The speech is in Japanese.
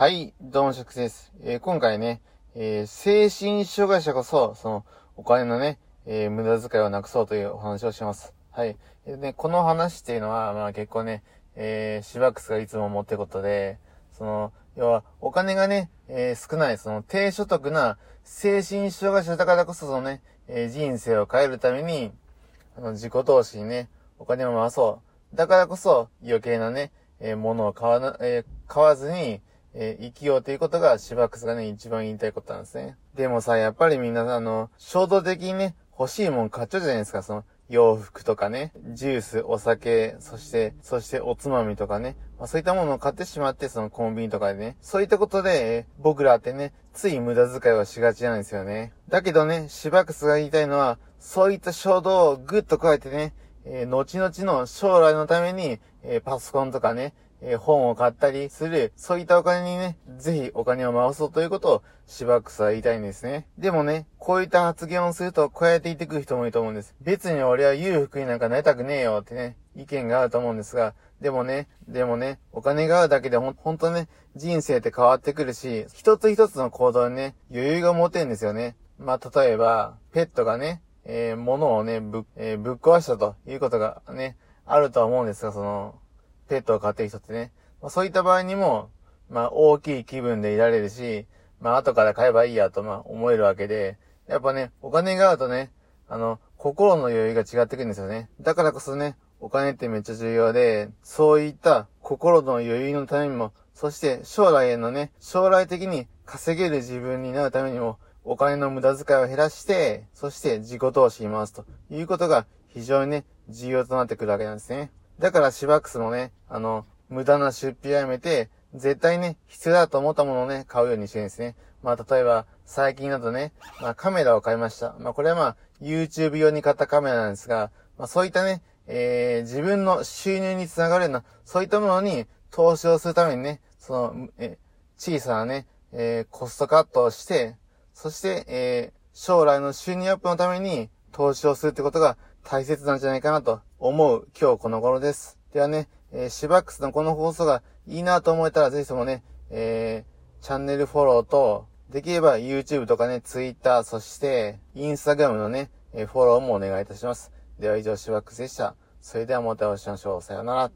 はい、どうも、しゃくです。えー今回ね、えー精神障害者こそ、その、お金のね、えー無駄遣いをなくそうというお話をします。はい。でね、この話っていうのは、まあ結構ね、えー、シバックスがいつも持ってことで、その、要は、お金がね、えー少ない、その、低所得な精神障害者だからこそ、そのね、えー人生を変えるために、あの、自己投資にね、お金を回そう。だからこそ、余計なね、えー物を買わな、えー買わずに、えー生きようということが、シバックスがね、一番言いたいことなんですね。でもさ、やっぱりみんな、あの、衝動的にね、欲しいもん買っちゃうじゃないですか、その、洋服とかね、ジュース、お酒、そして、そしておつまみとかね、まあ、そういったものを買ってしまって、そのコンビニとかでね、そういったことで、えー僕らってね、つい無駄遣いをしがちなんですよね。だけどね、シバックスが言いたいのは、そういった衝動をぐっと加えてね、えー後々の将来のために、えーパソコンとかね、えー本を買ったりする、そういったお金にね、ぜひお金を回そうということを、シバックスは言いたいんですね。でもね、こういった発言をすると、こうやって言ってくる人もいると思うんです。別に俺は裕福になんかなりたくねえよってね、意見があると思うんですが、でもね、でもね、お金があるだけでほん、ほんとね、人生って変わってくるし、一つ一つの行動にね、余裕が持てるんですよね。まあ、例えば、ペットがね、えー物をね、ぶ、えーぶっ壊したということがね、あるとは思うんですが、その、ペットを飼ってる人ってね。まあ、そういった場合にも、まあ、大きい気分でいられるし、まあ、後から買えばいいやと、まあ、思えるわけで、やっぱね、お金があるとね、あの、心の余裕が違ってくるんですよね。だからこそね、お金ってめっちゃ重要で、そういった心の余裕のためにも、そして将来へのね、将来的に稼げる自分になるためにも、お金の無駄遣いを減らして、そして自己投資に回すということが非常にね、重要となってくるわけなんですね。だからシバックスもね、あの、無駄な出費をやめて、絶対ね、必要だと思ったものをね、買うようにしてるんですね。まあ、例えば、最近だとね、まあ、カメラを買いました。まあ、これはまあ、YouTube 用に買ったカメラなんですが、まあ、そういったね、えー、自分の収入につながるような、そういったものに投資をするためにね、その、え小さなね、えー、コストカットをして、そして、えー、将来の収入アップのために投資をするってことが大切なんじゃないかなと思う今日この頃です。ではね、えー、シバックスのこの放送がいいなと思えたらぜひともね、えー、チャンネルフォローと、できれば YouTube とかね、Twitter、そして Instagram のね、えーフォローもお願いいたします。では以上、シバックスでした。それではまたお会いしましょう。さようなら。